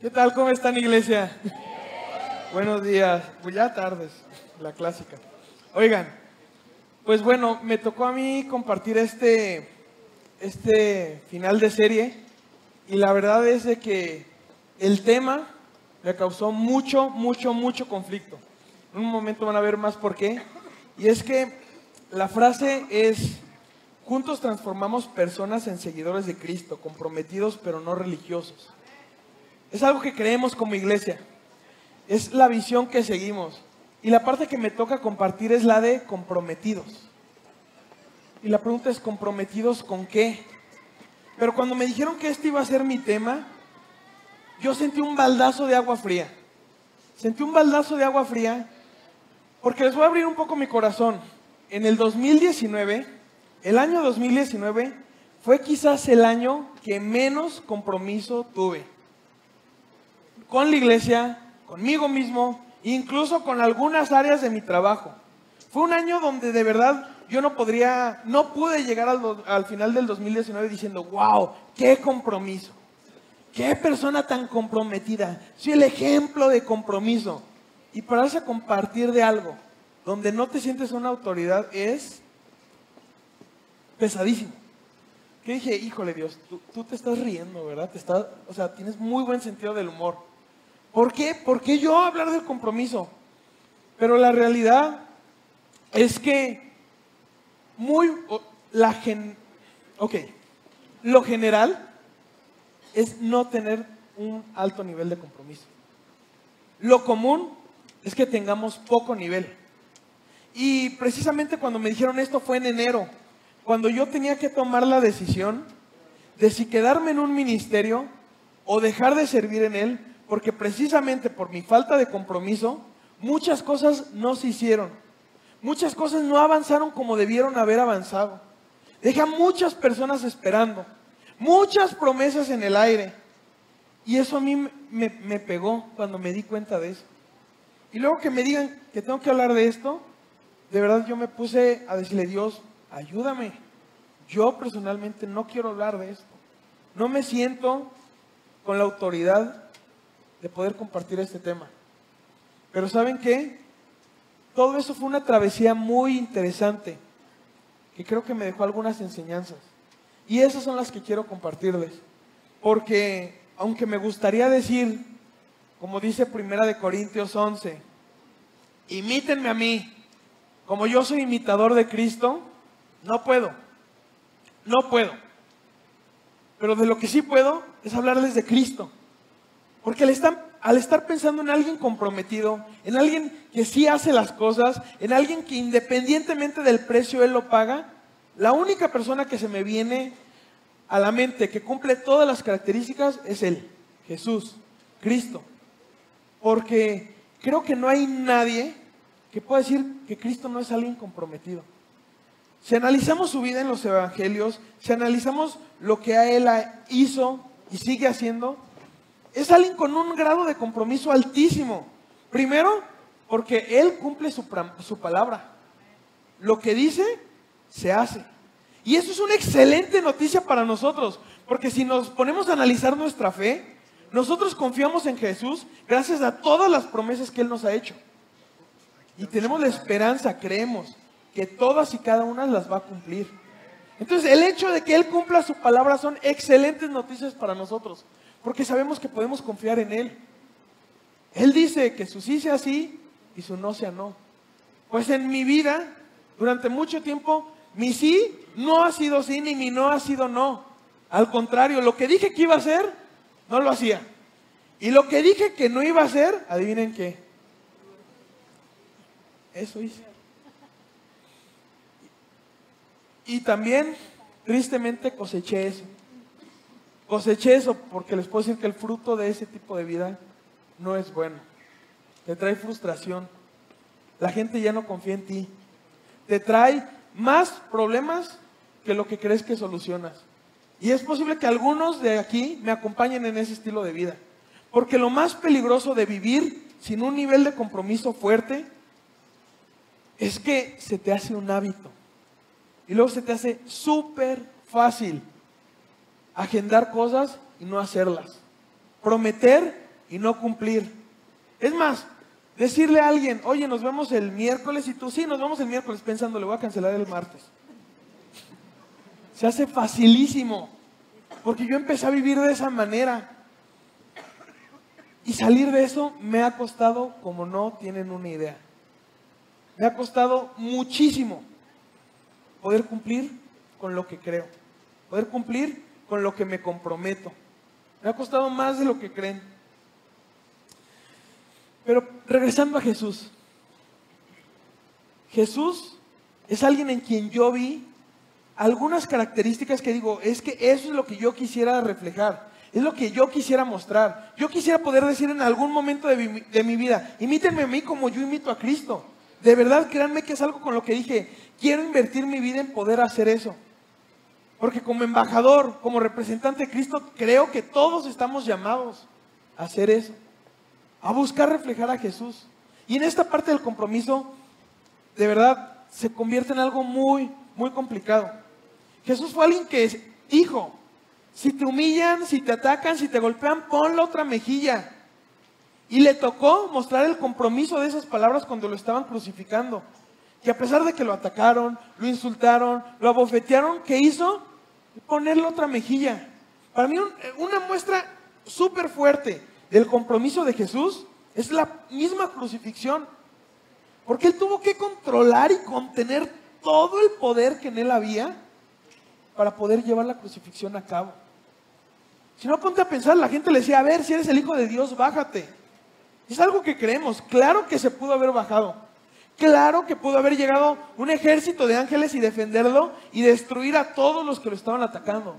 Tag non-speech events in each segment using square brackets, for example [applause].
¿Qué tal? ¿Cómo están, iglesia? Buenos días. Pues ya tardes, la clásica. Oigan, pues bueno, me tocó a mí compartir este, este final de serie y la verdad es de que el tema me causó mucho, mucho, mucho conflicto. En un momento van a ver más por qué. Y es que la frase es, juntos transformamos personas en seguidores de Cristo, comprometidos pero no religiosos. Es algo que creemos como iglesia. Es la visión que seguimos. Y la parte que me toca compartir es la de comprometidos. Y la pregunta es, ¿comprometidos con qué? Pero cuando me dijeron que este iba a ser mi tema, yo sentí un baldazo de agua fría. Sentí un baldazo de agua fría porque les voy a abrir un poco mi corazón. En el 2019, el año 2019, fue quizás el año que menos compromiso tuve con la iglesia, conmigo mismo, incluso con algunas áreas de mi trabajo. Fue un año donde de verdad yo no podría, no pude llegar al, final del 2019 diciendo, wow, qué compromiso, qué persona tan comprometida, soy el ejemplo de compromiso. Y pararse a compartir de algo donde no te sientes una autoridad es pesadísimo. Que dije, híjole Dios, tú, tú, te estás riendo, ¿verdad? Te estás, o sea, tienes muy buen sentido del humor. ¿Por qué? ¿Por qué yo hablar del compromiso? Pero la realidad es que muy la gen, ok, lo general es no tener un alto nivel de compromiso. Lo común es que tengamos poco nivel. Y precisamente cuando me dijeron esto fue en enero, cuando yo tenía que tomar la decisión de si quedarme en un ministerio o dejar de servir en él, porque precisamente por mi falta de compromiso, muchas cosas no se hicieron. Muchas cosas no avanzaron como debieron haber avanzado. Deja muchas personas esperando, muchas promesas en el aire. Y eso a mí me, pegó cuando me di cuenta de eso. Y luego que me digan que tengo que hablar de esto, de verdad yo me puse a decirle, Dios, ayúdame. Yo personalmente no quiero hablar de esto. No me siento con la autoridad de poder compartir este tema. Pero ¿saben qué? Todo eso fue una travesía muy interesante, que creo que me dejó algunas enseñanzas. Y esas son las que quiero compartirles. Porque aunque me gustaría decir, como dice Primera de Corintios 11, imítenme a mí, como yo soy imitador de Cristo, no puedo. No puedo. Pero de lo que sí puedo es hablarles de Cristo. Porque al estar, al estar pensando en alguien comprometido, en alguien que sí hace las cosas, en alguien que independientemente del precio él lo paga, la única persona que se me viene a la mente que cumple todas las características es Él, Jesús, Cristo. Porque creo que no hay nadie que pueda decir que Cristo no es alguien comprometido. Si analizamos su vida en los evangelios, si analizamos lo que a Él hizo y sigue haciendo, es alguien con un grado de compromiso altísimo. Primero, porque Él cumple su, su, palabra. Lo que dice, se hace. Y eso es una excelente noticia para nosotros, porque si nos ponemos a analizar nuestra fe, nosotros confiamos en Jesús gracias a todas las promesas que Él nos ha hecho. Y tenemos la esperanza, creemos, que todas y cada una las va a cumplir. Entonces, el hecho de que Él cumpla su palabra son excelentes noticias para nosotros. Porque sabemos que podemos confiar en Él. Él dice que su sí sea sí y su no sea no. Pues en mi vida, durante mucho tiempo, mi sí no ha sido sí ni mi no ha sido no. Al contrario, lo que dije que iba a hacer, no lo hacía. Y lo que dije que no iba a hacer, adivinen qué. Eso hice. Y también, tristemente, coseché eso. Coseché eso porque les puedo decir que el fruto de ese tipo de vida no es bueno. Te trae frustración. La gente ya no confía en ti. Te trae más problemas que lo que crees que solucionas. Y es posible que algunos de aquí me acompañen en ese estilo de vida. Porque lo más peligroso de vivir sin un nivel de compromiso fuerte es que se te hace un hábito. Y luego se te hace súper fácil agendar cosas y no hacerlas. Prometer y no cumplir. Es más, decirle a alguien, oye, nos vemos el miércoles y tú, sí, nos vemos el miércoles pensando, le voy a cancelar el martes. Se hace facilísimo, porque yo empecé a vivir de esa manera. Y salir de eso me ha costado como no tienen una idea. Me ha costado muchísimo poder cumplir con lo que creo, poder cumplir con lo que me comprometo. Me ha costado más de lo que creen. Pero regresando a Jesús, Jesús es alguien en quien yo vi algunas características que digo, es que eso es lo que yo quisiera reflejar, es lo que yo quisiera mostrar. Yo quisiera poder decir en algún momento de mi, vida, imítenme a mí como yo imito a Cristo. De verdad, créanme que es algo con lo que dije, quiero invertir mi vida en poder hacer eso. Porque como embajador, como representante de Cristo, creo que todos estamos llamados a hacer eso, a buscar reflejar a Jesús. Y en esta parte del compromiso, de verdad, se convierte en algo muy, muy complicado. Jesús fue alguien que dijo, si te humillan, si te atacan, si te golpean, pon la otra mejilla. Y le tocó mostrar el compromiso de esas palabras cuando lo estaban crucificando. Que a pesar de que lo atacaron, lo insultaron, lo abofetearon, ¿qué hizo? Ponerle otra mejilla. Para mí una muestra súper fuerte del compromiso de Jesús es la misma crucifixión. Porque él tuvo que controlar y contener todo el poder que en él había para poder llevar la crucifixión a cabo. Si no, ponte a pensar, la gente le decía, a ver, si eres el Hijo de Dios, bájate. Es algo que creemos. Claro que se pudo haber bajado. Claro que pudo haber llegado un ejército de ángeles y defenderlo y destruir a todos los que lo estaban atacando.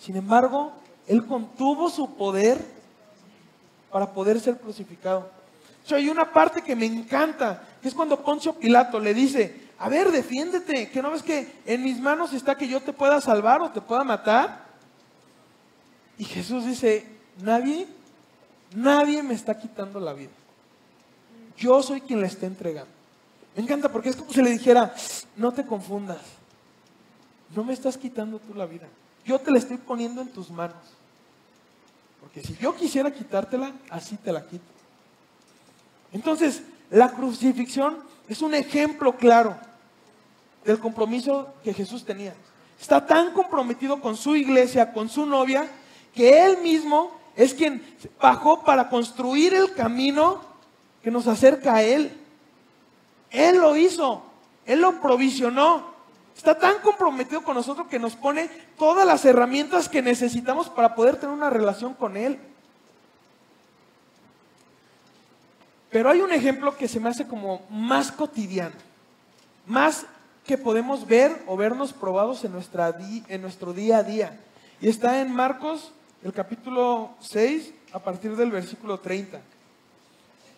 Sin embargo, él contuvo su poder para poder ser crucificado. Hay una parte que me encanta, que es cuando Poncio Pilato le dice, a ver, defiéndete, que no ves que en mis manos está que yo te pueda salvar o te pueda matar. Y Jesús dice, nadie Nadie me está quitando la vida. Yo soy quien la está entregando. Me encanta porque es como si le dijera, no te confundas. No me estás quitando tú la vida. Yo te la estoy poniendo en tus manos. Porque si yo quisiera quitártela, así te la quito. Entonces, la crucifixión es un ejemplo claro del compromiso que Jesús tenía. Está tan comprometido con su iglesia, con su novia, que él mismo es quien bajó para construir el camino que nos acerca a Él. Él lo hizo, Él lo provisionó. Está tan comprometido con nosotros que nos pone todas las herramientas que necesitamos para poder tener una relación con Él. Pero hay un ejemplo que se me hace como más cotidiano, más que podemos ver o vernos probados en, nuestra en nuestro día a día. Y está en Marcos el capítulo 6 a partir del versículo 30.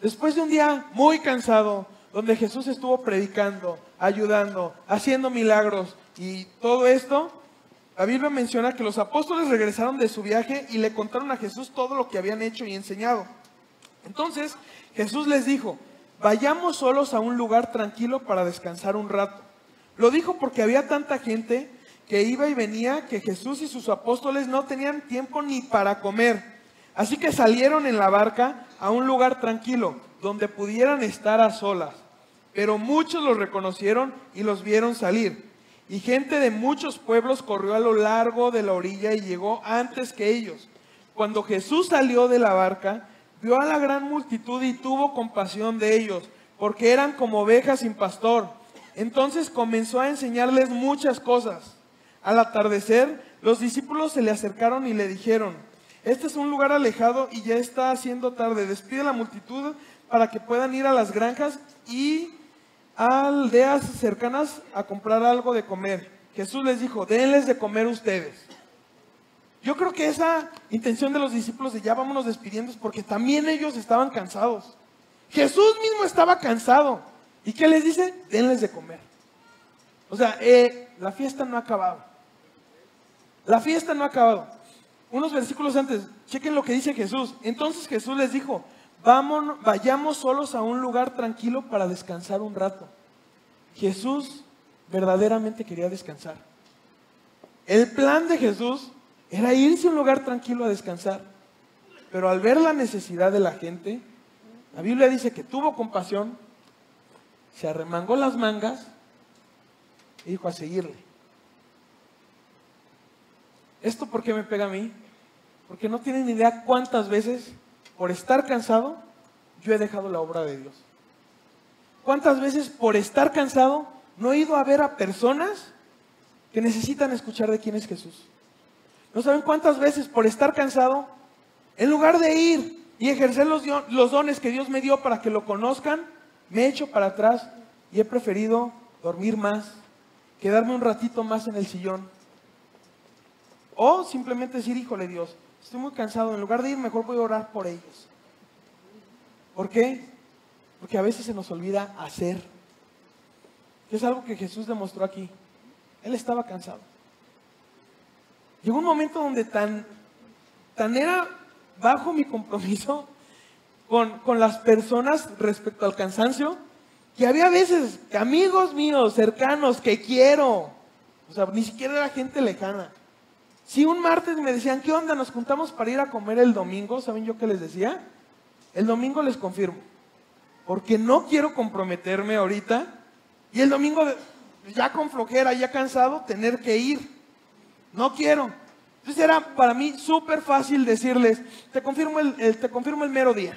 Después de un día muy cansado, donde Jesús estuvo predicando, ayudando, haciendo milagros y todo esto, la Biblia menciona que los apóstoles regresaron de su viaje y le contaron a Jesús todo lo que habían hecho y enseñado. Entonces Jesús les dijo, vayamos solos a un lugar tranquilo para descansar un rato. Lo dijo porque había tanta gente que iba y venía que Jesús y sus apóstoles no tenían tiempo ni para comer. Así que salieron en la barca a un lugar tranquilo, donde pudieran estar a solas. Pero muchos los reconocieron y los vieron salir. Y gente de muchos pueblos corrió a lo largo de la orilla y llegó antes que ellos. Cuando Jesús salió de la barca, vio a la gran multitud y tuvo compasión de ellos, porque eran como ovejas sin pastor. Entonces comenzó a enseñarles muchas cosas. Al atardecer, los discípulos se le acercaron y le dijeron, este es un lugar alejado y ya está haciendo tarde. Despide a la multitud para que puedan ir a las granjas y a aldeas cercanas a comprar algo de comer. Jesús les dijo, denles de comer ustedes. Yo creo que esa intención de los discípulos de ya vámonos despidiendo es porque también ellos estaban cansados. Jesús mismo estaba cansado. ¿Y qué les dice? Denles de comer. O sea, eh, la fiesta no ha acabado. La fiesta no ha acabado. Unos versículos antes, chequen lo que dice Jesús. Entonces Jesús les dijo, Vayamos solos a un lugar tranquilo para descansar un rato. Jesús verdaderamente quería descansar. El plan de Jesús era irse a un lugar tranquilo a descansar. pero al ver la necesidad de la gente, la Biblia dice que tuvo compasión, se arremangó las mangas y dijo a seguirle. ¿Esto por qué me pega a mí? Porque no tienen idea cuántas veces, por estar cansado, yo he dejado la obra de Dios. ¿Cuántas veces por estar cansado no he ido a ver a personas que necesitan escuchar de quién es Jesús? ¿No saben cuántas veces por estar cansado, en lugar de ir y ejercer los, dones que Dios me dio para que lo conozcan, me he hecho para atrás y he preferido dormir más, quedarme un ratito más en el sillón? O simplemente decir, híjole Dios, estoy muy cansado, en lugar de ir mejor voy a orar por ellos. ¿Por qué? Porque a veces se nos olvida hacer. es algo que Jesús demostró aquí. Él estaba cansado. Llegó un momento donde tan, tan era bajo mi compromiso con, con las personas respecto al cansancio, que había veces que amigos míos, cercanos, que quiero, o sea, ni siquiera era gente lejana. Si un martes me decían, ¿qué onda? Nos juntamos para ir a comer el domingo, ¿saben yo qué les decía? El domingo les confirmo, porque no quiero comprometerme ahorita y el domingo ya con flojera, ya cansado, tener que ir. No quiero. Entonces era para mí súper fácil decirles, te confirmo el, te confirmo el mero día.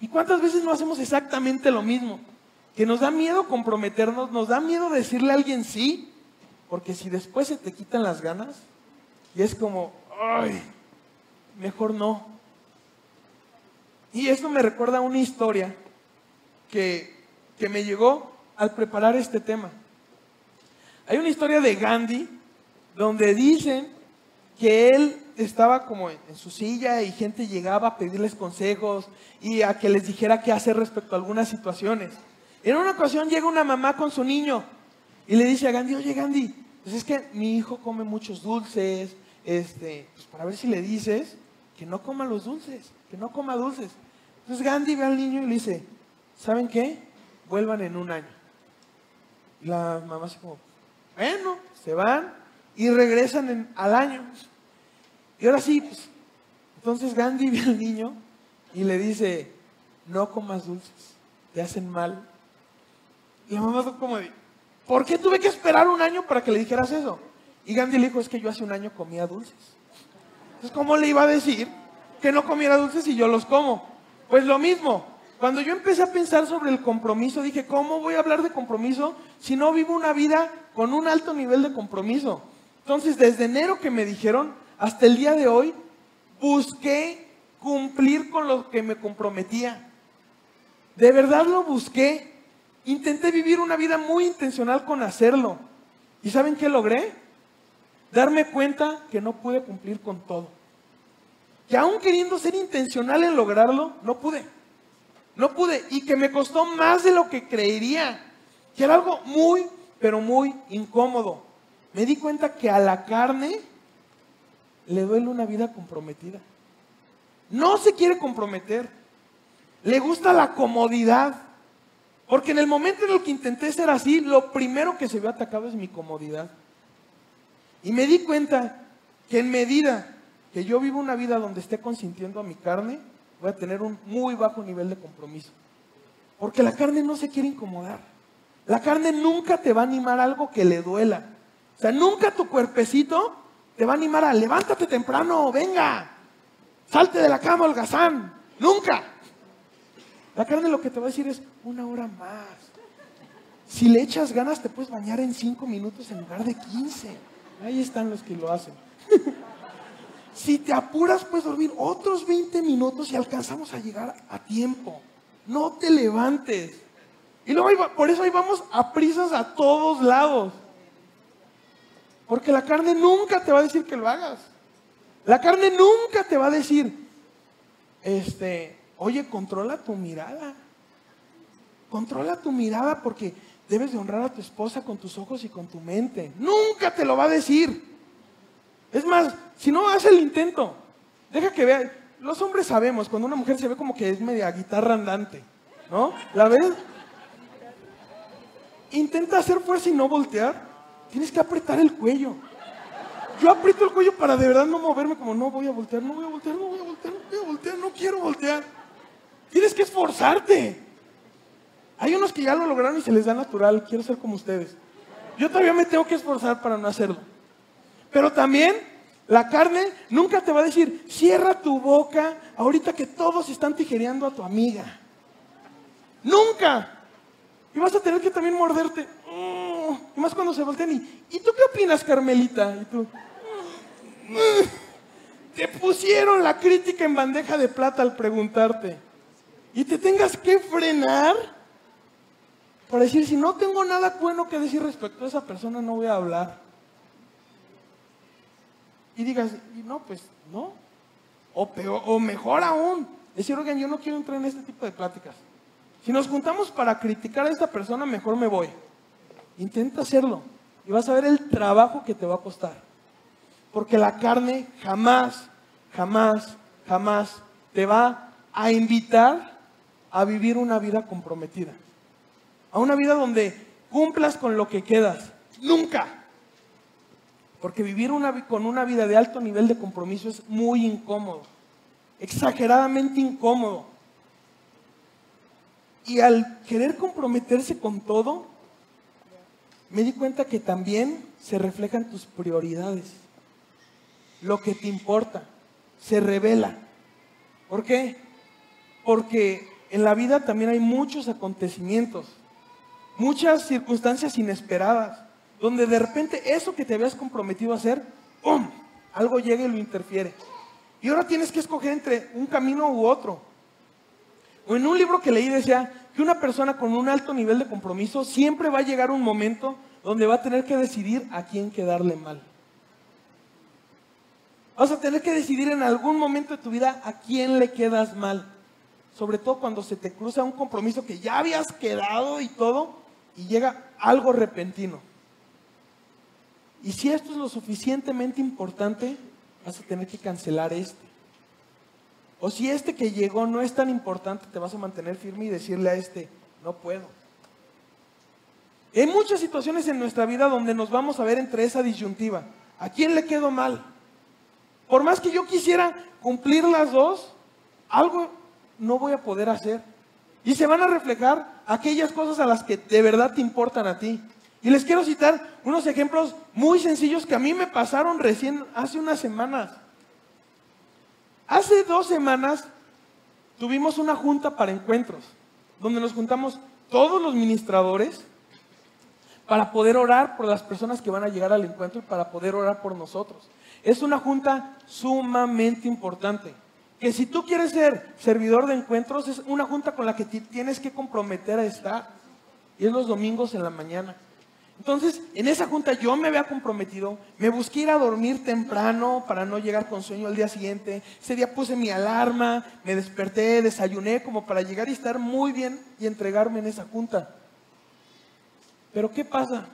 ¿Y cuántas veces no hacemos exactamente lo mismo? Que nos da miedo comprometernos, nos da miedo decirle a alguien sí, porque si después se te quitan las ganas, y es como, ay, mejor no. Y eso me recuerda a una historia que, que me llegó al preparar este tema. Hay una historia de Gandhi donde dicen que él estaba como en, su silla y gente llegaba a pedirles consejos y a que les dijera qué hacer respecto a algunas situaciones. En una ocasión llega una mamá con su niño y le dice a Gandhi, oye Gandhi, pues es que mi hijo come muchos dulces, este, pues para ver si le dices que no coma los dulces, que no coma dulces. Entonces Gandhi ve al niño y le dice, ¿saben qué? Vuelvan en un año. Y la mamá se como, bueno, se van y regresan al año. Y ahora sí, pues, entonces Gandhi [laughs] ve al niño y le dice, no comas dulces, te hacen mal. Y la mamá fue como, ¿por qué tuve que esperar un año para que le dijeras eso? Y Gandhi le dijo, es que yo hace un año comía dulces. Entonces, ¿cómo le iba a decir que no comiera dulces si yo los como? Pues lo mismo, cuando yo empecé a pensar sobre el compromiso, dije, ¿cómo voy a hablar de compromiso si no vivo una vida con un alto nivel de compromiso? Entonces, desde enero que me dijeron hasta el día de hoy, busqué cumplir con lo que me comprometía. De verdad lo busqué. Intenté vivir una vida muy intencional con hacerlo. ¿Y saben qué logré? Darme cuenta que no pude cumplir con todo que aún queriendo ser intencional en lograrlo, no pude. No pude. Y que me costó más de lo que creería. Que era algo muy, pero muy incómodo. Me di cuenta que a la carne le duele una vida comprometida. No se quiere comprometer. Le gusta la comodidad. Porque en el momento en el que intenté ser así, lo primero que se ve atacado es mi comodidad. Y me di cuenta que en medida que yo vivo una vida donde esté consintiendo a mi carne, voy a tener un muy bajo nivel de compromiso. Porque la carne no se quiere incomodar. La carne nunca te va a animar a algo que le duela. O sea, nunca tu cuerpecito te va a animar a levántate temprano, venga, salte de la cama, holgazán. Nunca. La carne lo que te va a decir es una hora más. Si le echas ganas, te puedes bañar en cinco minutos en lugar de quince. Ahí están los que lo hacen. [laughs] Si te apuras, puedes dormir otros 20 minutos y alcanzamos a llegar a tiempo. No te levantes. Y luego por eso ahí vamos a prisas a todos lados. Porque la carne nunca te va a decir que lo hagas. La carne nunca te va a decir, este, oye, controla tu mirada. Controla tu mirada porque debes de honrar a tu esposa con tus ojos y con tu mente. Nunca te lo va a decir. Es más, si no, haz el intento. Deja que vea. Los hombres sabemos, cuando una mujer se ve como que es media guitarra andante, ¿no? ¿La ves? Intenta hacer fuerza y no voltear. Tienes que apretar el cuello. yo aprieto el cuello para de verdad no moverme, como no voy a voltear, no voy a voltear, no voy a voltear, no voy a voltear, no quiero voltear. Tienes que esforzarte. Hay unos que ya lo lograron y se les da natural, quiero ser como ustedes. Yo todavía me tengo que esforzar para no hacerlo. Pero también la carne nunca te va a decir, cierra tu boca ahorita que todos están tijereando a tu amiga. Nunca. Y vas a tener que también morderte. Mm, y más cuando se voltean y, ¿y tú qué opinas, Carmelita? Y tú, mm, te pusieron la crítica en bandeja de plata al preguntarte. Y te tengas que frenar para decir, si no tengo nada bueno que decir respecto a esa persona, no voy a hablar. Y digas, no, pues no. O, peor, o mejor aún, decir, oigan, yo no quiero entrar en este tipo de pláticas. Si nos juntamos para criticar a esta persona, mejor me voy. Intenta hacerlo y vas a ver el trabajo que te va a costar. Porque la carne jamás, jamás, jamás te va a invitar a vivir una vida comprometida. A una vida donde cumplas con lo que quedas. Nunca. Porque vivir una, con una vida de alto nivel de compromiso es muy incómodo. Exageradamente incómodo. Y al querer comprometerse con todo, me di cuenta que también se reflejan tus prioridades. Lo que te importa se revela. ¿Por qué? Porque en la vida también hay muchos acontecimientos, muchas circunstancias inesperadas, donde de repente eso que te habías comprometido a hacer, ¡pum! Algo llega y lo interfiere. Y ahora tienes que escoger entre un camino u otro. O en un libro que leí decía que una persona con un alto nivel de compromiso siempre va a llegar un momento donde va a tener que decidir a quién quedarle mal. Vas a tener que decidir en algún momento de tu vida a quién le quedas mal. Sobre todo cuando se te cruza un compromiso que ya habías quedado y todo y llega algo repentino. Y si esto es lo suficientemente importante, vas a tener que cancelar este. O si este que llegó no es tan importante, te vas a mantener firme y decirle a este, no puedo. Hay muchas situaciones en nuestra vida donde nos vamos a ver entre esa disyuntiva. ¿A quién le quedo mal? Por más que yo quisiera cumplir las dos, algo no voy a poder hacer. Y se van a reflejar aquellas cosas a las que de verdad te importan a ti. Y les quiero citar unos ejemplos muy sencillos que a mí me pasaron recién hace unas semanas. Hace dos semanas tuvimos una junta para encuentros, donde nos juntamos todos los ministradores para poder orar por las personas que van a llegar al encuentro y para poder orar por nosotros. Es una junta sumamente importante. Que si tú quieres ser servidor de encuentros, es una junta con la que tienes que comprometer a estar. Y es los domingos en la mañana. Entonces, en esa junta yo me había comprometido, me busqué ir a dormir temprano para no llegar con sueño al día siguiente. Ese día puse mi alarma, me desperté, desayuné como para llegar y estar muy bien y entregarme en esa junta. Pero ¿qué pasa?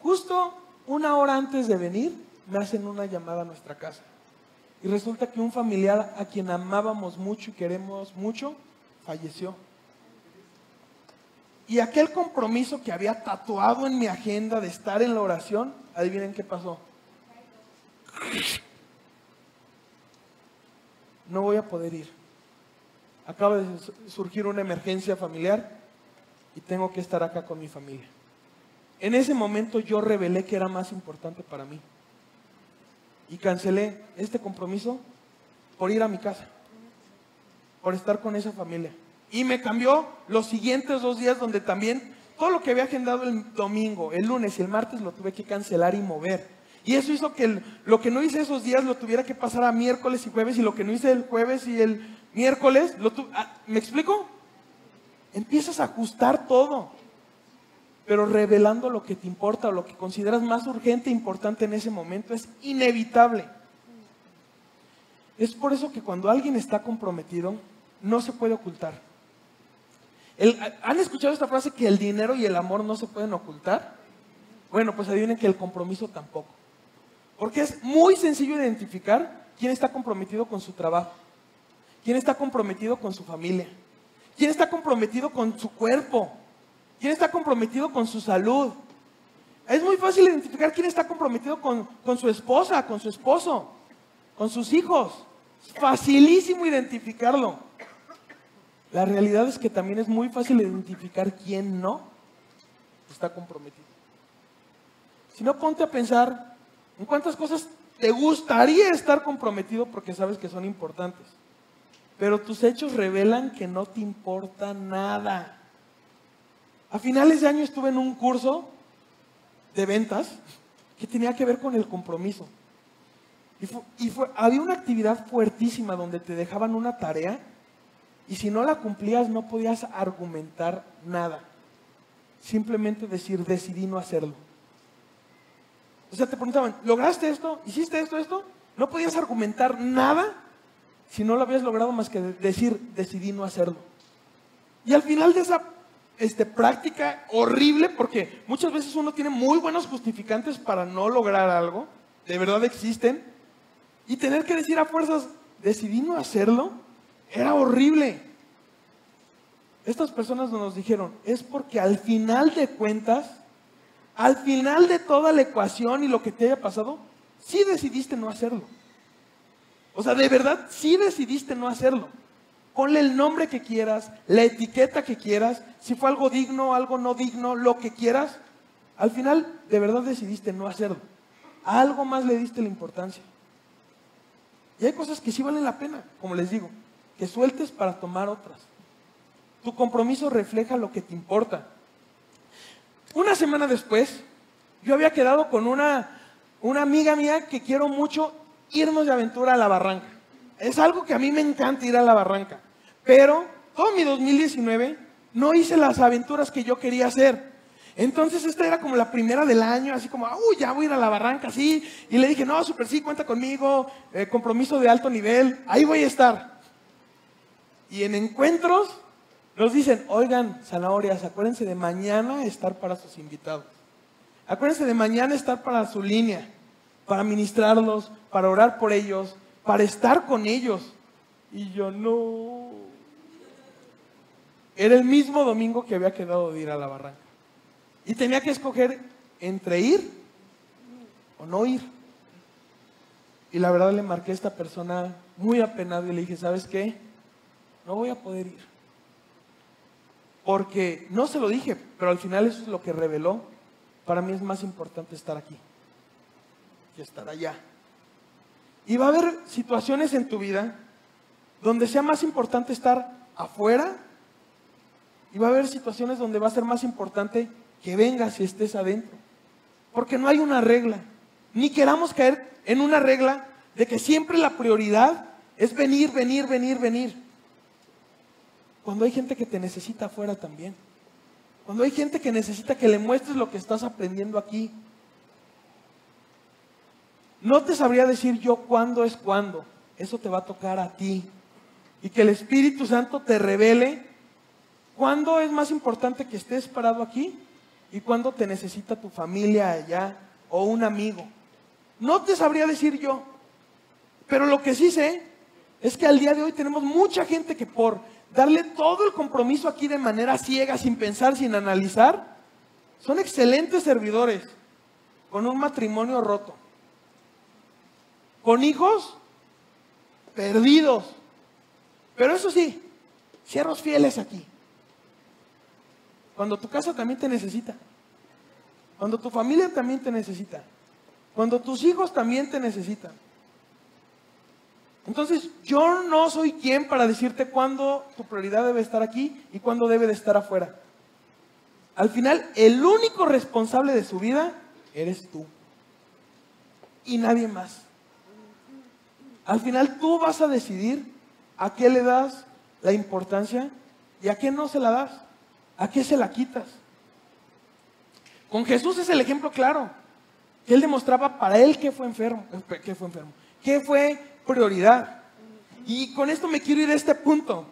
Justo una hora antes de venir, me hacen una llamada a nuestra casa. Y resulta que un familiar a quien amábamos mucho y queremos mucho, falleció. Y aquel compromiso que había tatuado en mi agenda de estar en la oración, adivinen qué pasó. No voy a poder ir. Acaba de surgir una emergencia familiar y tengo que estar acá con mi familia. En ese momento yo revelé que era más importante para mí. Y cancelé este compromiso por ir a mi casa, por estar con esa familia. Y me cambió los siguientes dos días donde también todo lo que había agendado el domingo, el lunes y el martes lo tuve que cancelar y mover. Y eso hizo que lo que no hice esos días lo tuviera que pasar a miércoles y jueves y lo que no hice el jueves y el miércoles, lo ah, ¿me explico? Empiezas a ajustar todo, pero revelando lo que te importa o lo que consideras más urgente e importante en ese momento es inevitable. Es por eso que cuando alguien está comprometido, no se puede ocultar. ¿Han escuchado esta frase que el dinero y el amor no se pueden ocultar? Bueno, pues adivinen que el compromiso tampoco. Porque es muy sencillo identificar quién está comprometido con su trabajo, quién está comprometido con su familia, quién está comprometido con su cuerpo, quién está comprometido con su salud, Es muy fácil identificar quién está comprometido con, con su esposa, con su esposo, con sus hijos. Es facilísimo identificarlo. La realidad es que también es muy fácil identificar quién no está comprometido. Si no, ponte a pensar en cuántas cosas te gustaría estar comprometido porque sabes que son importantes. Pero tus hechos revelan que no te importa nada. A finales de año estuve en un curso de ventas que tenía que ver con el compromiso. Y, había una actividad fuertísima donde te dejaban una tarea y si no la cumplías no podías argumentar nada. Simplemente decir, decidí no hacerlo. O sea, te preguntaban, ¿lograste esto? ¿Hiciste esto, esto? No podías argumentar nada si no lo habías logrado más que decir, decidí no hacerlo. Y al final de esa este, práctica horrible, porque muchas veces uno tiene muy buenos justificantes para no lograr algo, de verdad existen, y tener que decir a fuerzas, decidí no hacerlo, era horrible. Estas personas nos dijeron, es porque al final de cuentas, al final de toda la ecuación y lo que te haya pasado, sí decidiste no hacerlo. O sea, de verdad, sí decidiste no hacerlo. Ponle el nombre que quieras, la etiqueta que quieras, si fue algo digno, algo no digno, lo que quieras. Al final, de verdad decidiste no hacerlo. A algo más le diste la importancia. Y hay cosas que sí valen la pena, como les digo, que sueltes para tomar otras. Tu compromiso refleja lo que te importa. Una semana después, yo había quedado con una, una amiga mía que quiero mucho irnos de aventura a la barranca. Es algo que a mí me encanta ir a la barranca. Pero todo mi 2019 no hice las aventuras que yo quería hacer. Entonces esta era como la primera del año, así como, uy, ya voy a ir a la barranca, sí. Y le dije, no, super sí, cuenta conmigo, eh, compromiso de alto nivel, ahí voy a estar. Y en encuentros nos dicen, oigan, zanahorias, acuérdense de mañana estar para sus invitados. Acuérdense de mañana estar para su línea, para ministrarlos, para orar por ellos, para estar con ellos. Y yo no. Era el mismo domingo que había quedado de ir a la barranca. Y tenía que escoger entre ir o no ir. Y la verdad le marqué a esta persona muy apenado y le dije, ¿sabes qué? No voy a poder ir. Porque no se lo dije, pero al final eso es lo que reveló. Para mí es más importante estar aquí que estar allá. Y va a haber situaciones en tu vida donde sea más importante estar afuera y va a haber situaciones donde va a ser más importante que vengas y estés adentro. Porque no hay una regla. Ni queramos caer en una regla de que siempre la prioridad es venir, venir, venir, venir. Cuando hay gente que te necesita afuera también. Cuando hay gente que necesita que le muestres lo que estás aprendiendo aquí. No te sabría decir yo cuándo es cuándo. Eso te va a tocar a ti. Y que el Espíritu Santo te revele cuándo es más importante que estés parado aquí y cuándo te necesita tu familia allá o un amigo. No te sabría decir yo. Pero lo que sí sé es que al día de hoy tenemos mucha gente que por darle todo el compromiso aquí de manera ciega, sin pensar, sin analizar, son excelentes servidores con un matrimonio roto, con hijos perdidos. Pero eso sí, cierros fieles aquí. Cuando tu casa también te necesita. Cuando tu familia también te necesita. Cuando tus hijos también te necesitan. Entonces, yo no soy quien para decirte cuándo tu prioridad debe estar aquí y cuándo debe de estar afuera. Al final, el único responsable de su vida eres tú. Y nadie más. Al final tú vas a decidir a qué le das la importancia y a qué no se la das. ¿A qué se la quitas? Con Jesús es el ejemplo claro. Que él demostraba para él que fue enfermo, que fue enfermo, que fue prioridad. Y con esto me quiero ir a este punto,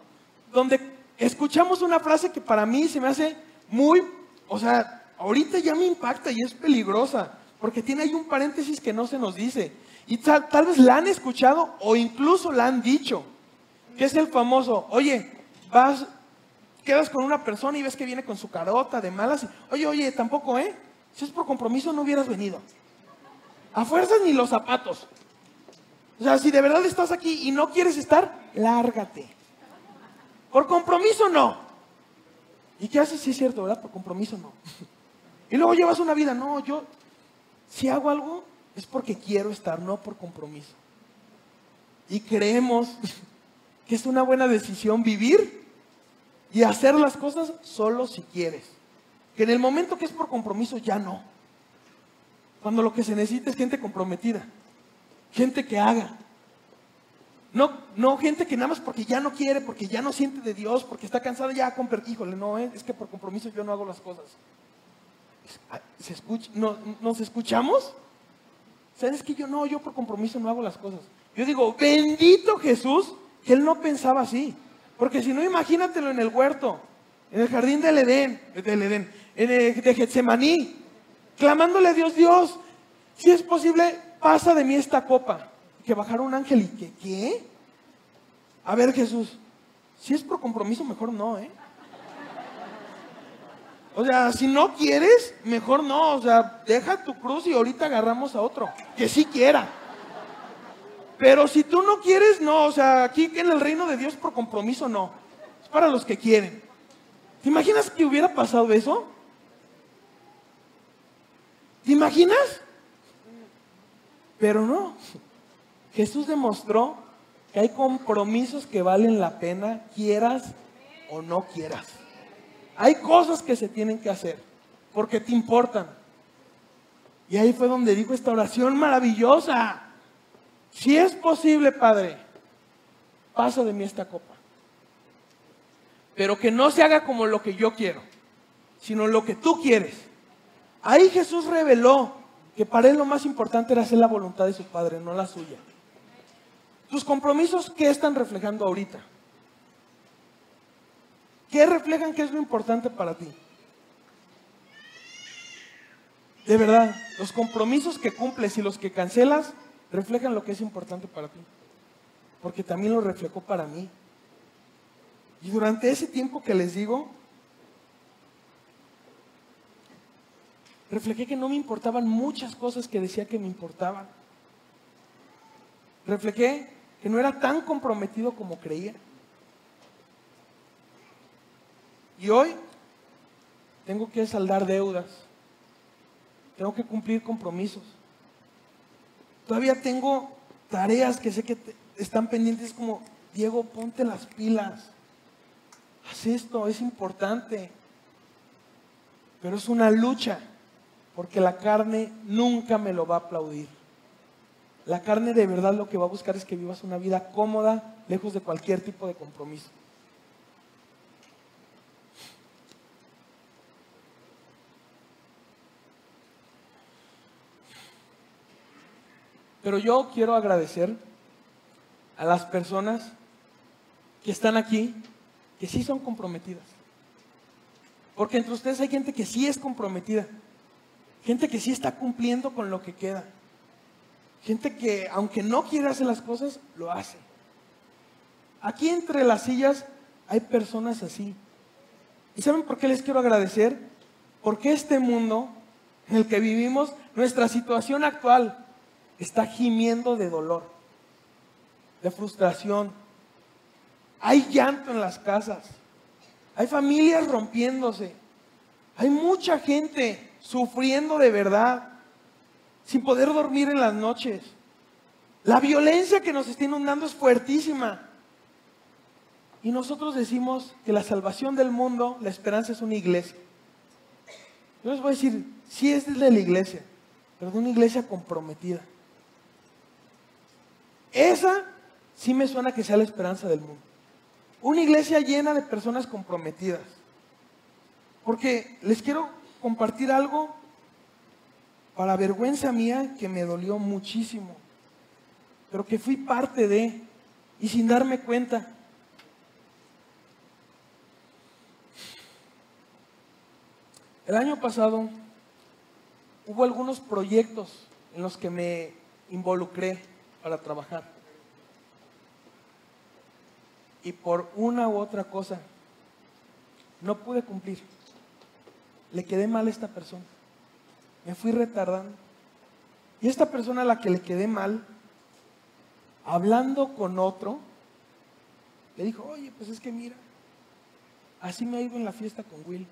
donde escuchamos una frase que para mí se me hace muy, o sea, ahorita ya me impacta y es peligrosa, porque tiene ahí un paréntesis que no se nos dice. Y tal, vez la han escuchado o incluso la han dicho, que es el famoso, oye, vas, quedas con una persona y ves que viene con su carota de malas, oye, oye, tampoco, ¿eh? Si es por compromiso, no hubieras venido. A fuerzas ni los zapatos. O sea, si de verdad estás aquí y no quieres estar, lárgate. Por compromiso, no. ¿Y qué haces? Sí es cierto, ¿verdad? Por compromiso, no. [laughs] Y luego llevas una vida, no, yo, si hago algo, es porque quiero estar, no por compromiso. Y creemos [laughs] que es una buena decisión vivir y hacer las cosas solo si quieres. Que en el momento que es por compromiso ya no. Cuando lo que se necesita es gente comprometida, gente que haga. No, no gente que nada más porque ya no quiere, porque ya no siente de Dios, porque está cansada ya con híjole, no, eh, es que por compromiso yo no hago las cosas. Ah, ¿Se escucha? ¿No, ¿Nos escuchamos? ¿Sabes que yo no, yo por compromiso no hago las cosas? Yo digo, bendito Jesús, que él no pensaba así. Porque si no, imagínatelo en el huerto, en el jardín del Edén, del Edén, en el, de Getsemaní, clamándole a Dios, Dios, si es posible, pasa de mí esta copa. Que bajara un ángel y que, ¿qué? A ver, Jesús, si es por compromiso, mejor no, ¿eh? O sea, si no quieres, mejor no. O sea, deja tu cruz y ahorita agarramos a otro. Que sí quiera. Pero si tú no quieres, no. O sea, aquí en el reino de Dios por compromiso no. Es para los que quieren. ¿Te imaginas que hubiera pasado eso? ¿Te imaginas? Pero no. Jesús demostró que hay compromisos que valen la pena, quieras o no quieras. Hay cosas que se tienen que hacer porque te importan. Y ahí fue donde dijo esta oración maravillosa. Si es posible, Padre, pasa de mí esta copa. Pero que no se haga como lo que yo quiero, sino lo que tú quieres. Ahí Jesús reveló que para él lo más importante era hacer la voluntad de su Padre, no la suya. Tus compromisos, ¿qué están reflejando ahorita? ¿Qué reflejan que es lo importante para ti? De verdad, los compromisos que cumples y los que cancelas reflejan lo que es importante para ti. Porque también lo reflejó para mí. Y durante ese tiempo que les digo, reflejé que no me importaban muchas cosas que decía que me importaban. Reflejé que no era tan comprometido como creía. Y hoy tengo que saldar deudas, tengo que cumplir compromisos. Todavía tengo tareas que sé que están pendientes como, Diego, ponte las pilas. Haz esto, es importante. Pero es una lucha, porque la carne nunca me lo va a aplaudir. La carne de verdad lo que va a buscar es que vivas una vida cómoda, lejos de cualquier tipo de compromiso. Pero yo quiero agradecer a las personas que están aquí, que sí son comprometidas. Porque entre ustedes hay gente que sí es comprometida. Gente que sí está cumpliendo con lo que queda. Gente que, aunque no quiere hacer las cosas, lo hace. Aquí entre las sillas hay personas así. ¿Y saben por qué les quiero agradecer? Porque este mundo en el que vivimos, nuestra situación actual, está gimiendo de dolor, de frustración. Hay llanto en las casas. Hay familias rompiéndose. Hay mucha gente sufriendo de verdad, sin poder dormir en las noches. La violencia que nos está inundando es fuertísima. Y nosotros decimos que la salvación del mundo, la esperanza es una iglesia. Yo les voy a decir, sí es de la iglesia, pero de una iglesia comprometida. Esa sí me suena que sea la esperanza del mundo. Una iglesia llena de personas comprometidas. Porque les quiero compartir algo para vergüenza mía que me dolió muchísimo, pero que fui parte de y sin darme cuenta. El año pasado hubo algunos proyectos en los que me involucré para trabajar. Y por una u otra cosa, no pude cumplir. Le quedé mal a esta persona. me fui retardando. Y esta persona a la que le quedé mal, hablando con otro, le dijo, oye, pues es que mira, así me ha ido en la fiesta con Will.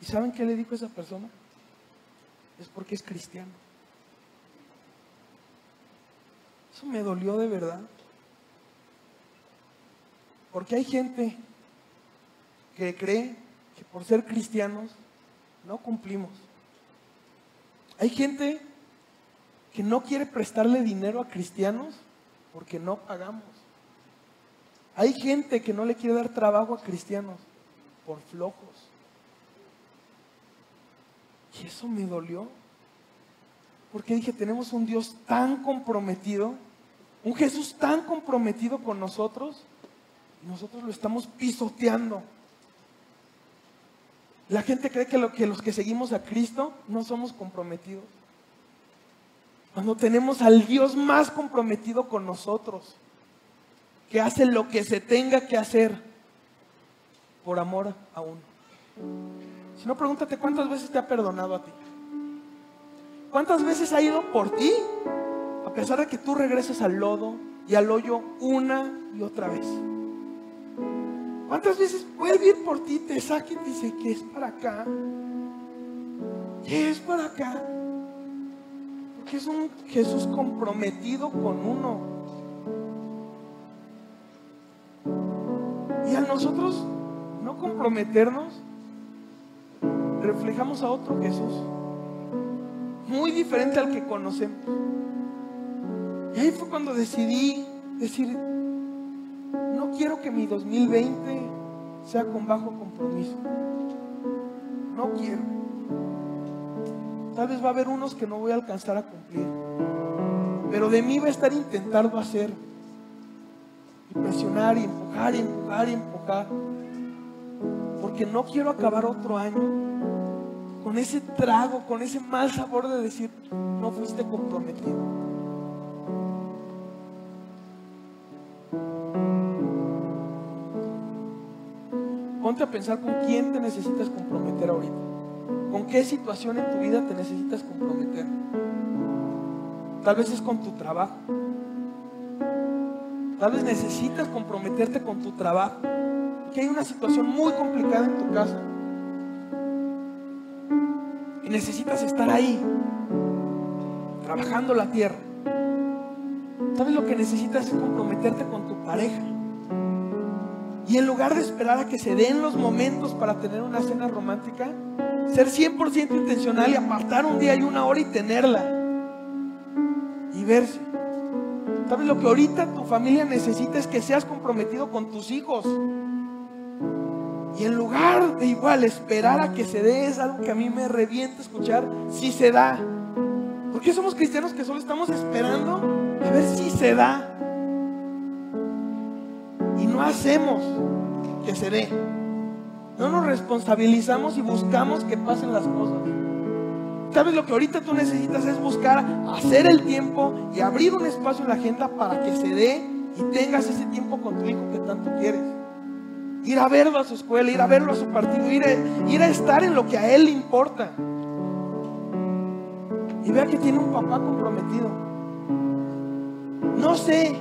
¿Y saben qué le dijo esa persona? Es porque es cristiano. Me dolió de verdad. Porque hay gente que cree que por ser cristianos no cumplimos. Hay gente que no quiere prestarle dinero a cristianos porque no pagamos. Hay gente que no le quiere dar trabajo a cristianos por flojos. Y eso me dolió. Porque dije, tenemos un Dios tan comprometido, un Jesús tan comprometido con nosotros, nosotros lo estamos pisoteando. La gente cree que los que seguimos a Cristo no somos comprometidos. Cuando tenemos al Dios más comprometido con nosotros, que hace lo que se tenga que hacer por amor a uno. Si no, pregúntate cuántas veces te ha perdonado a ti. ¿Cuántas veces ha ido por ti? A pesar de que tú regreses al lodo y al hoyo una y otra vez. ¿Cuántas veces puede ir por ti, te saque y te dice que es para acá? Que es para acá? Porque es un Jesús comprometido con uno. Y a nosotros no comprometernos, reflejamos a otro Jesús, muy diferente al que conocemos. Y ahí fue cuando decidí decir, no quiero que mi 2020 sea con bajo compromiso. No quiero. Tal vez va a haber unos que no voy a alcanzar a cumplir. Pero de mí va a estar intentando hacer. Y presionar y empujar y empujar y empujar. Porque no quiero acabar otro año con ese trago, con ese mal sabor de decir, no fuiste comprometido. A pensar con quién te necesitas comprometer ahorita. ¿Con qué situación en tu vida te necesitas comprometer? Tal vez es con tu trabajo. Tal vez necesitas comprometerte con tu trabajo. Que hay una situación muy complicada en tu casa. Y necesitas estar ahí, trabajando la tierra. ¿Sabes lo que necesitas es comprometerte con tu pareja? Y en lugar de esperar a que se den los momentos para tener una cena romántica, ser 100% intencional y apartar un día y una hora y tenerla. Y verse. ¿Sabes lo que ahorita tu familia necesita es que seas comprometido con tus hijos? Y en lugar de igual esperar a que se dé, es algo que a mí me revienta escuchar, si se da. Porque somos cristianos que solo estamos esperando a ver si se da. No hacemos que se dé. No nos responsabilizamos y buscamos que pasen las cosas. ¿Sabes lo que ahorita tú necesitas es buscar hacer el tiempo y abrir un espacio en la agenda para que se dé y tengas ese tiempo con tu hijo que tanto quieres? ir a verlo a su escuela, ir a verlo a su partido, ir a, ir a estar en lo que a él le importa. Y vea que tiene un papá comprometido. No sé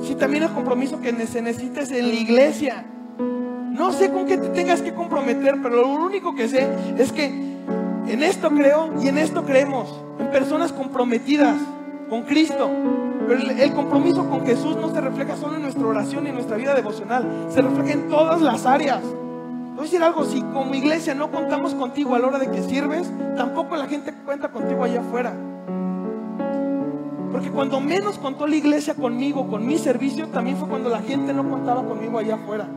si también el compromiso que se necesita es en la iglesia. No sé con qué te tengas que comprometer, pero lo único que sé es que en esto creo y en esto creemos, en personas comprometidas con Cristo. Pero el, compromiso con Jesús no se refleja solo en nuestra oración y en nuestra vida devocional, se refleja en todas las áreas. Voy a decir algo, si como iglesia no contamos contigo a la hora de que sirves, tampoco la gente cuenta contigo allá afuera. Porque cuando menos contó la iglesia conmigo, con mi servicio, también fue cuando la gente no contaba conmigo allá afuera.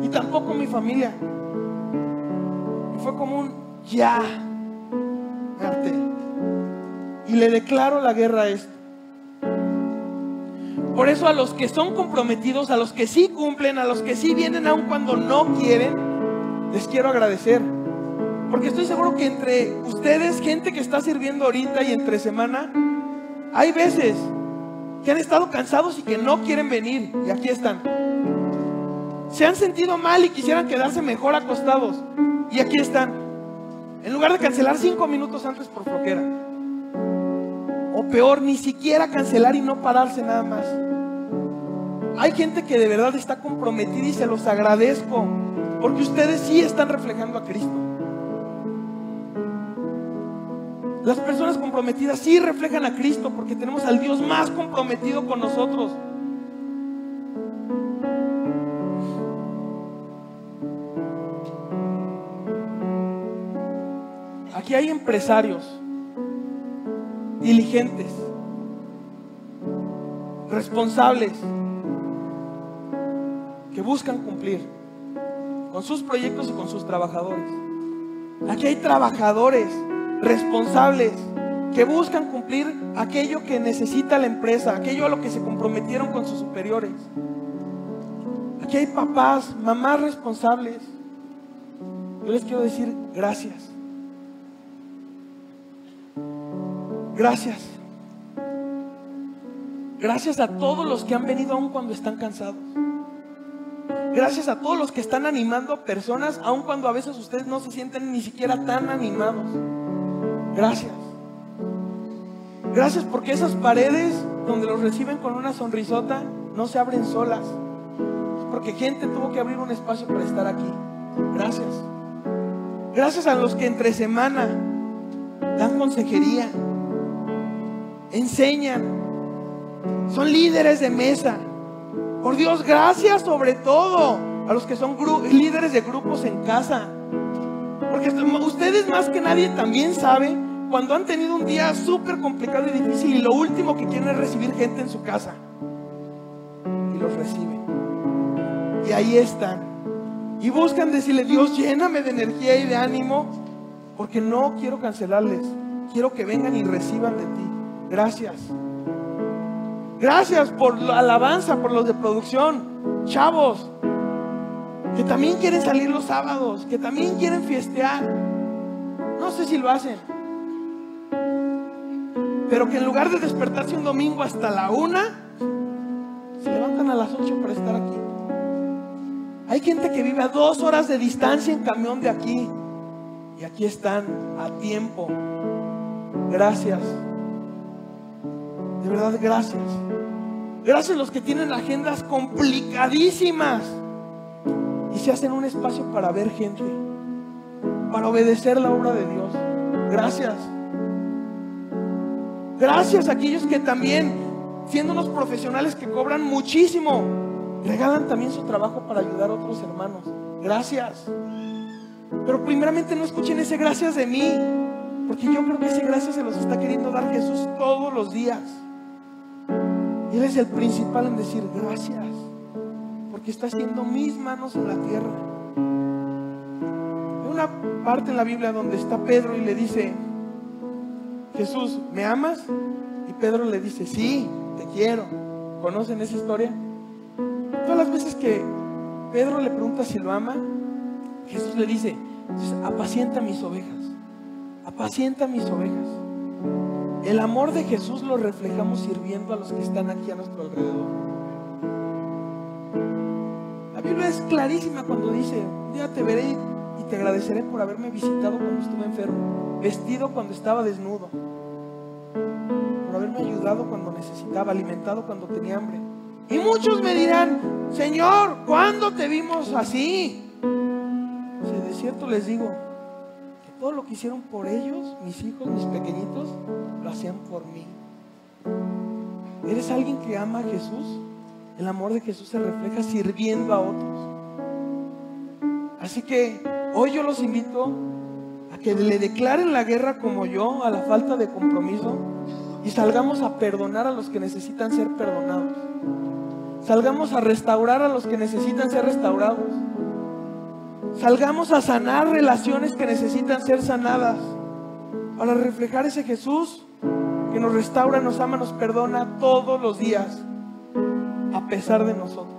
Y tampoco mi familia. Y fue como un ya, Y le declaro la guerra a esto. Por eso a los que son comprometidos, a los que sí cumplen, a los que sí vienen aun cuando no quieren, les quiero agradecer. Porque estoy seguro que entre ustedes, gente que está sirviendo ahorita y entre semana, hay veces que han estado cansados y que no quieren venir. Y aquí están. Se han sentido mal y quisieran quedarse mejor acostados. Y aquí están. En lugar de cancelar cinco minutos antes por floquera. O peor, ni siquiera cancelar y no pararse nada más. Hay gente que de verdad está comprometida y se los agradezco. Porque ustedes sí están reflejando a Cristo. Las personas comprometidas sí reflejan a Cristo porque tenemos al Dios más comprometido con nosotros. Aquí hay empresarios diligentes, responsables, que buscan cumplir con sus proyectos y con sus trabajadores. Aquí hay trabajadores responsables que buscan cumplir aquello que necesita la empresa, aquello a lo que se comprometieron con sus superiores. Aquí hay papás, mamás responsables. Yo les quiero decir gracias. Gracias. Gracias a todos los que han venido aun cuando están cansados. Gracias a todos los que están animando a personas aun cuando a veces ustedes no se sienten ni siquiera tan animados. Gracias. Gracias porque esas paredes donde los reciben con una sonrisota no se abren solas. Porque gente tuvo que abrir un espacio para estar aquí. Gracias. Gracias a los que entre semana dan consejería, enseñan, son líderes de mesa. Por Dios, gracias sobre todo a los que son líderes de grupos en casa. Porque ustedes más que nadie también saben cuando han tenido un día súper complicado y difícil y lo último que quieren es recibir gente en su casa. Y los reciben. Y ahí están. Y buscan decirle, Dios, lléname de energía y de ánimo, porque no quiero cancelarles. Quiero que vengan y reciban de ti. Gracias. Gracias por la alabanza, por los de producción. Chavos, que también quieren salir los sábados, que también quieren fiestear. No sé si lo hacen. Pero que en lugar de despertarse un domingo hasta la una, se levantan a las ocho para estar aquí. Hay gente que vive a dos horas de distancia en camión de aquí. Y aquí están a tiempo. Gracias. De verdad, gracias. Gracias a los que tienen agendas complicadísimas se hacen un espacio para ver gente, para obedecer la obra de Dios. Gracias. Gracias a aquellos que también, siendo unos profesionales que cobran muchísimo, regalan también su trabajo para ayudar a otros hermanos. Gracias. Pero primeramente no escuchen ese gracias de mí, porque yo creo que ese gracias se los está queriendo dar Jesús todos los días. Él es el principal en decir gracias, porque está haciendo mis manos en la tierra. Hay una parte en la Biblia donde está Pedro y le dice, Jesús, ¿me amas? Y Pedro le dice, sí, te quiero. ¿Conocen esa historia? Todas las veces que Pedro le pregunta si lo ama, Jesús le dice, apacienta mis ovejas, apacienta mis ovejas. El amor de Jesús lo reflejamos sirviendo a los que están aquí a nuestro alrededor. La Biblia es clarísima cuando dice, un día te veré y te agradeceré por haberme visitado cuando estuve enfermo, vestido cuando estaba desnudo, por haberme ayudado cuando necesitaba, alimentado cuando tenía hambre. Y muchos me dirán, Señor, ¿cuándo te vimos así? Si de cierto les digo, todo lo que hicieron por ellos, mis hijos, mis pequeñitos, lo hacían por mí. ¿Eres alguien que ama a Jesús? El amor de Jesús se refleja sirviendo a otros. Así que hoy yo los invito a que le declaren la guerra como yo a la falta de compromiso y salgamos a perdonar a los que necesitan ser perdonados. Salgamos a restaurar a los que necesitan ser restaurados Salgamos a sanar relaciones que necesitan ser sanadas. Para reflejar ese Jesús que nos restaura, nos ama, nos perdona todos los días, a pesar de nosotros.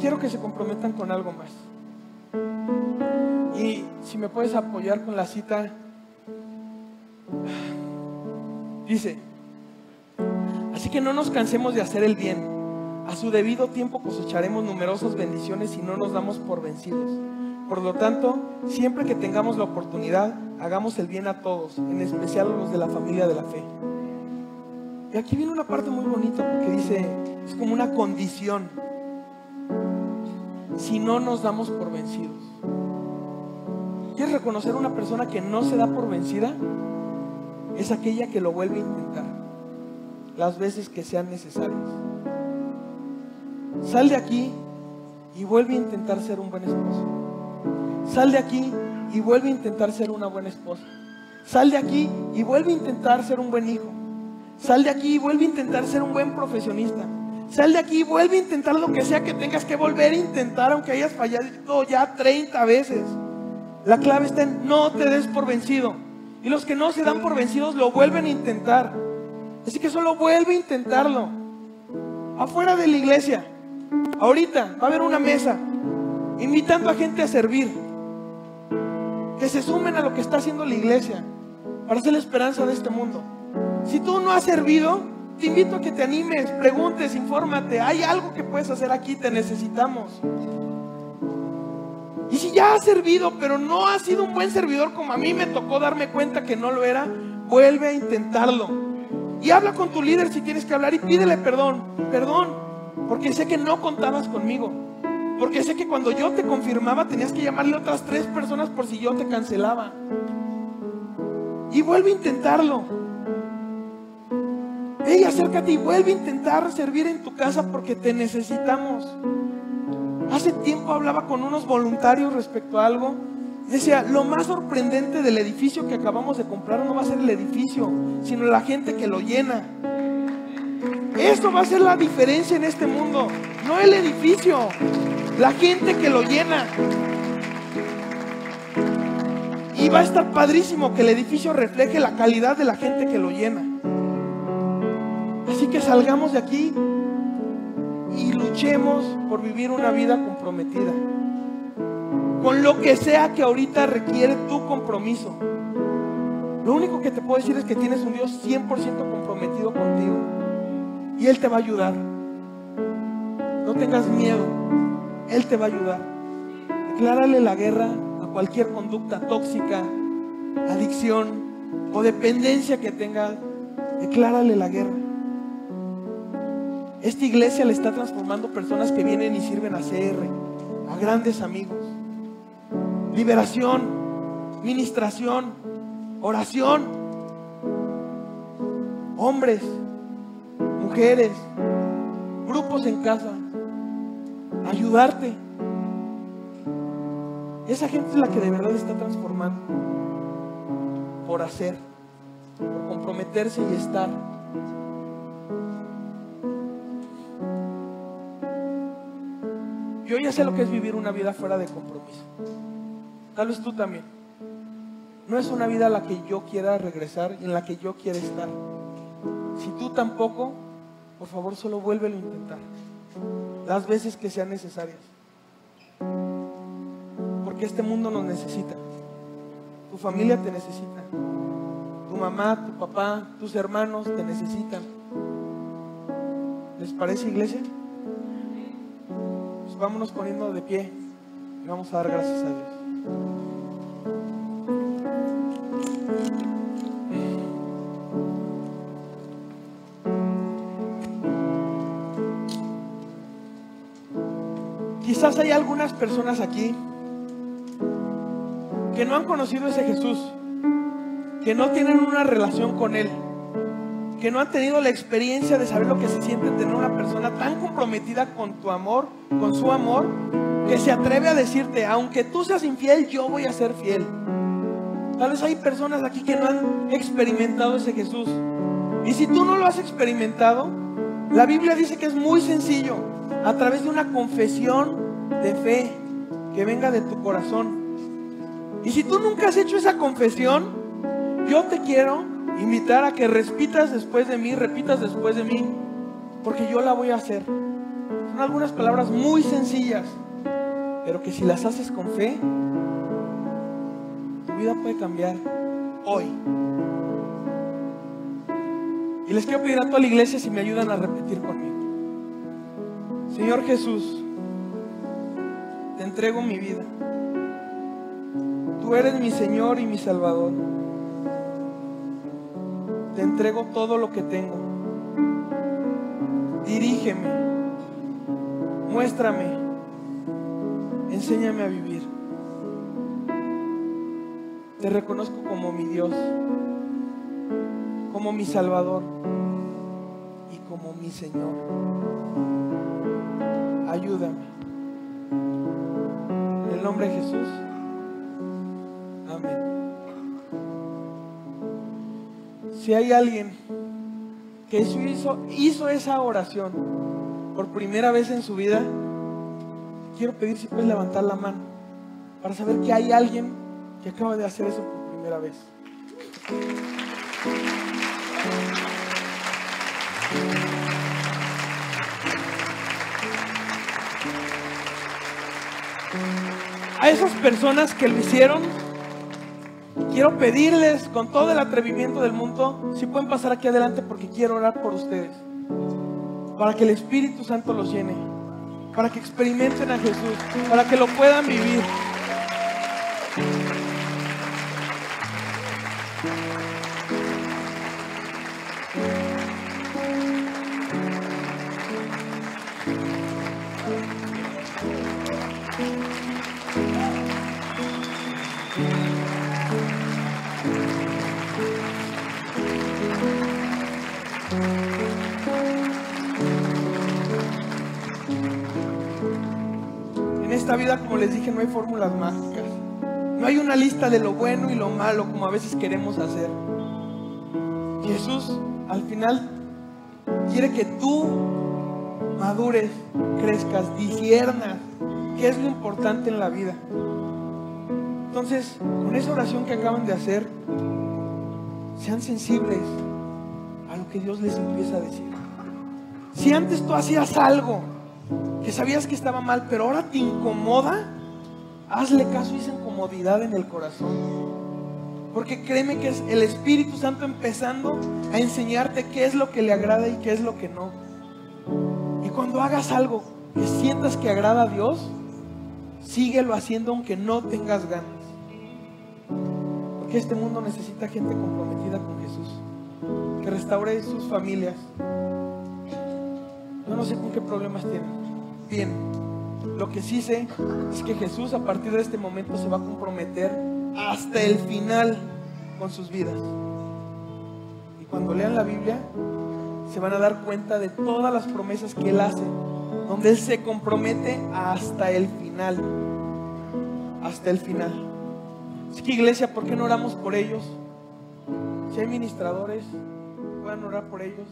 Quiero que se comprometan con algo más. Y si me puedes apoyar con la cita, dice, así que no nos cansemos de hacer el bien a su debido tiempo cosecharemos numerosas bendiciones si no nos damos por vencidos. Por lo tanto, siempre que tengamos la oportunidad, hagamos el bien a todos, en especial a los de la familia de la fe. Y aquí viene una parte muy bonita porque dice, es como una condición. Si no nos damos por vencidos. ¿Quieres reconocer a una persona que no se da por vencida? Es aquella que lo vuelve a intentar las veces que sean necesarias. Sal de aquí y vuelve a intentar ser un buen esposo. Sal de aquí y vuelve a intentar ser una buena esposa. Sal de aquí y vuelve a intentar ser un buen hijo. Sal de aquí y vuelve a intentar ser un buen profesionista. Sal de aquí y vuelve a intentar lo que sea que tengas que volver a intentar, aunque hayas fallado ya 30 veces. La clave está en no te des por vencido. Y los que no se dan por vencidos lo vuelven a intentar. Así que solo vuelve a intentarlo. Afuera de la iglesia. Ahorita va a haber una mesa invitando a gente a servir. Que se sumen a lo que está haciendo la iglesia para ser la esperanza de este mundo. Si tú no has servido, te invito a que te animes, preguntes, infórmate. Hay algo que puedes hacer aquí, te necesitamos. Y si ya has servido, pero no has sido un buen servidor como a mí me tocó darme cuenta que no lo era, vuelve a intentarlo. Y habla con tu líder si tienes que hablar y pídele perdón, perdón, porque sé que no contabas conmigo. Porque sé que cuando yo te confirmaba tenías que llamarle a otras tres personas por si yo te cancelaba. Y vuelve a intentarlo. Ey, acércate y vuelve a intentar servir en tu casa porque te necesitamos. Hace tiempo hablaba con unos voluntarios respecto a algo. Decía, lo más sorprendente del edificio que acabamos de comprar no va a ser el edificio, sino la gente que lo llena. Esto va a ser la diferencia en este mundo, no el edificio, la gente que lo llena. Y va a estar padrísimo que el edificio refleje la calidad de la gente que lo llena. Así que salgamos de aquí y luchemos por vivir una vida comprometida. Con lo que sea que ahorita requiere tu compromiso. Lo único que te puedo decir es que tienes un Dios 100% comprometido contigo. Y Él te va a ayudar. No tengas miedo. Él te va a ayudar. Declárale la guerra a cualquier conducta tóxica, adicción o dependencia que tenga. Declárale la guerra. Esta iglesia le está transformando personas que vienen y sirven a CR, a grandes amigos. Liberación, ministración, oración. Hombres, mujeres, grupos en casa. Ayudarte. Esa gente es la que de verdad está transformando. Por hacer, por comprometerse y estar. Yo ya sé lo que es vivir una vida fuera de compromiso. Tal vez tú también. No es una vida a la que yo quiera regresar y en la que yo quiera estar. Si tú tampoco, por favor solo vuélvelo a intentar. Las veces que sean necesarias. Porque este mundo nos necesita. Tu familia te necesita. Tu mamá, tu papá, tus hermanos te necesitan. ¿Les parece iglesia? Vámonos poniendo de pie y vamos a dar gracias a Dios. Quizás hay algunas personas aquí que no han conocido a ese Jesús, que no tienen una relación con Él que no han tenido la experiencia de saber lo que se siente tener una persona tan comprometida con tu amor, con su amor, que se atreve a decirte, aunque tú seas infiel, yo voy a ser fiel. Tal vez hay personas aquí que no han experimentado ese Jesús. Y si tú no lo has experimentado, la Biblia dice que es muy sencillo, a través de una confesión de fe que venga de tu corazón. Y si tú nunca has hecho esa confesión, yo te quiero invitar a que repitas después de mí, repitas después de mí, porque yo la voy a hacer. Son algunas palabras muy sencillas, pero que si las haces con fe, tu vida puede cambiar hoy. Y les quiero pedir a toda la iglesia si me ayudan a repetir conmigo. Señor Jesús, te entrego mi vida. Tú eres mi Señor y mi Salvador. Te entrego todo lo que tengo. Dirígeme. Muéstrame. Enséñame a vivir. Te reconozco como mi Dios, como mi Salvador y como mi Señor. Ayúdame. En el nombre de Jesús. Si hay alguien que hizo, hizo esa oración por primera vez en su vida, quiero pedir si puedes levantar la mano para saber que hay alguien que acaba de hacer eso por primera vez. A esas personas que lo hicieron, quiero pedirles con todo el atrevimiento del mundo, si pueden pasar aquí adelante porque quiero orar por ustedes, para que el Espíritu Santo los llene, para que experimenten a Jesús, para que lo puedan vivir. Esta vida, como les dije, no hay fórmulas mágicas. No hay una lista de lo bueno y lo malo como a veces queremos hacer. Jesús al final quiere que tú madures, crezcas, disiernas qué es lo importante en la vida. Entonces, con esa oración que acaban de hacer, sean sensibles a lo que Dios les empieza a decir. Si antes tú hacías algo que sabías que estaba mal, pero ahora te incomoda, hazle caso a esa incomodidad en el corazón. Porque créeme que es el Espíritu Santo empezando a enseñarte qué es lo que le agrada y qué es lo que no. Y cuando hagas algo que sientas que agrada a Dios, síguelo haciendo aunque no tengas ganas. Porque este mundo necesita gente comprometida con Jesús, que restaure sus familias. Yo no sé con qué problemas tienen. Bien, lo que sí sé es que Jesús a partir de este momento se va a comprometer hasta el final con sus vidas. Y cuando lean la Biblia, se van a dar cuenta de todas las promesas que Él hace, donde Él se compromete hasta el final. Hasta el final. Así que iglesia, ¿por qué no oramos por ellos? Si hay ministradores, puedan orar por ellos.